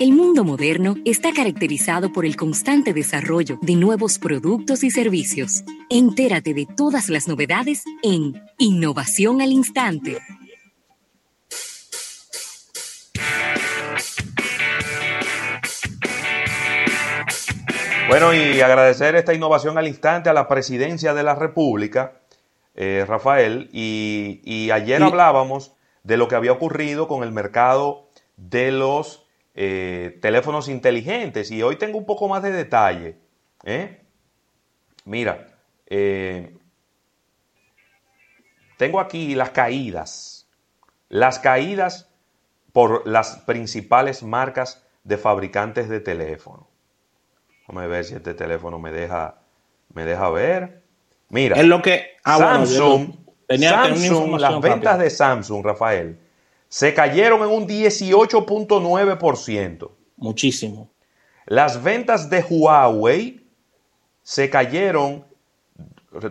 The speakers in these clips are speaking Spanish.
El mundo moderno está caracterizado por el constante desarrollo de nuevos productos y servicios. Entérate de todas las novedades en Innovación al Instante. Bueno, y agradecer esta innovación al instante a la presidencia de la República, eh, Rafael, y, ayer hablábamos de lo que había ocurrido con el mercado de los eh, teléfonos inteligentes. Y hoy tengo un poco más de detalle. ¿eh? Mira, eh, tengo aquí las caídas. Las caídas por las principales marcas de fabricantes de teléfono. Vamos a ver si este teléfono me deja, me deja ver. Mira, es lo que ah, Samsung, Samsung las ventas de Samsung, Rafael, se cayeron en un 18.9%. Muchísimo. Las ventas de Huawei se cayeron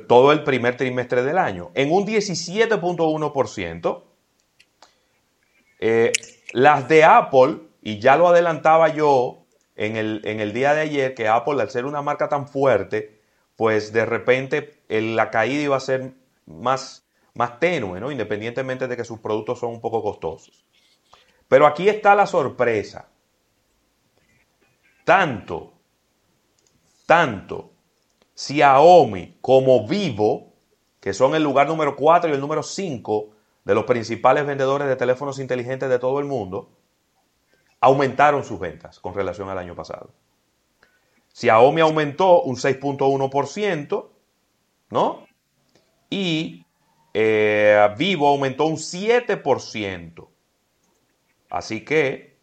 todo el primer trimestre del año en un 17.1%. Eh, las de Apple, y ya lo adelantaba yo en el, en el, día de ayer, que Apple al ser una marca tan fuerte, pues de repente la caída iba a ser más más tenue, ¿no? independientemente de que sus productos son un poco costosos. Pero aquí está la sorpresa. Tanto, tanto Xiaomi como Vivo, que son el lugar número 4 y el número 5 de los principales vendedores de teléfonos inteligentes de todo el mundo, aumentaron sus ventas con relación al año pasado. Xiaomi aumentó un 6.1%, ¿no? Y eh, Vivo aumentó un 7%. Así que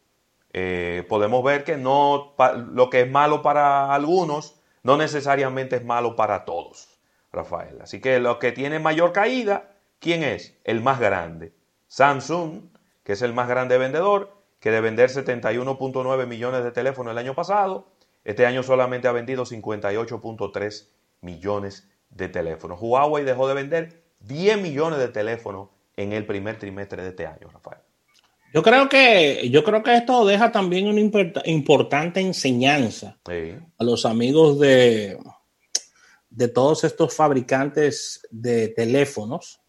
eh, podemos ver que no, lo que es malo para algunos no necesariamente es malo para todos, Rafael. Así que lo que tiene mayor caída, ¿quién es? El más grande. Samsung, que es el más grande vendedor, que de vender 71.9 millones de teléfonos el año pasado, este año solamente ha vendido 58.3 millones de teléfonos. Huawei dejó de vender 10 millones de teléfonos en el primer trimestre de este año, Rafael. Yo creo que, yo creo que esto deja también una importante enseñanza a los amigos de, de todos estos fabricantes de teléfonos.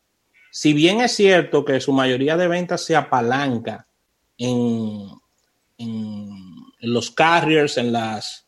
Si bien es cierto que su mayoría de ventas se apalanca en, en, en los carriers, en las,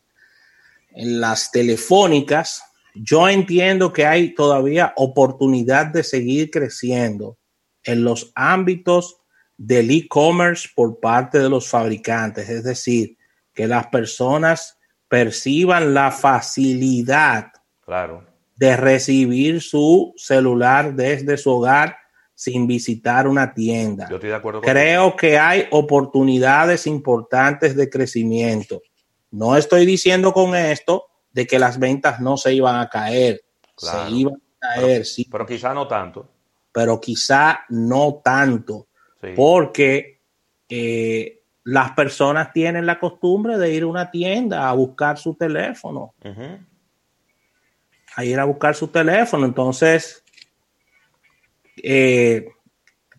en las telefónicas, yo entiendo que hay todavía oportunidad de seguir creciendo en los ámbitos del e-commerce por parte de los fabricantes, es decir, que las personas perciban la facilidad claro. de recibir su celular desde su hogar sin visitar una tienda. Yo estoy de acuerdo Creo que hay oportunidades importantes de crecimiento. No estoy diciendo con esto de que las ventas no se iban a caer. Se iban a caer, sí. Pero quizá no tanto. Pero quizá no tanto. Porque eh, las personas tienen la costumbre de ir a una tienda a buscar su teléfono. A ir a buscar su teléfono. Entonces, eh,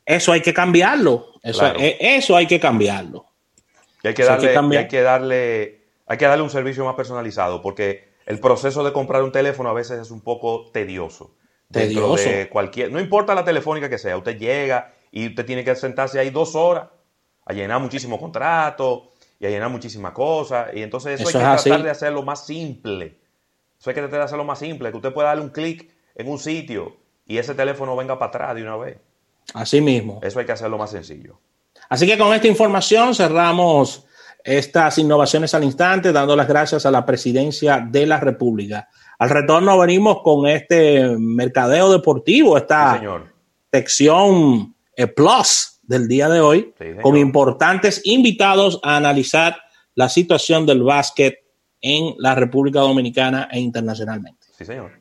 eso hay que cambiarlo. Eso, eh, eso hay que cambiarlo. hay que, darle, hay que darle hay que darle un servicio más personalizado porque el proceso de comprar un teléfono a veces es un poco tedioso. Dentro de cualquier, no importa la telefónica que sea, usted llega y usted tiene que sentarse ahí dos horas a llenar muchísimos contratos y a llenar muchísimas cosas. Y entonces eso, hay que tratar de hacerlo más simple. Eso hay que tratar de hacerlo más simple, que usted pueda darle un clic en un sitio y ese teléfono venga para atrás de una vez. Así mismo. Eso hay que hacerlo más sencillo. Así que con esta información cerramos estas innovaciones al instante, dando las gracias a la presidencia de la República. Al retorno venimos con este mercadeo deportivo, esta sección eh, plus del día de hoy, con importantes invitados a analizar la situación del básquet en la República Dominicana e internacionalmente. Sí, señor.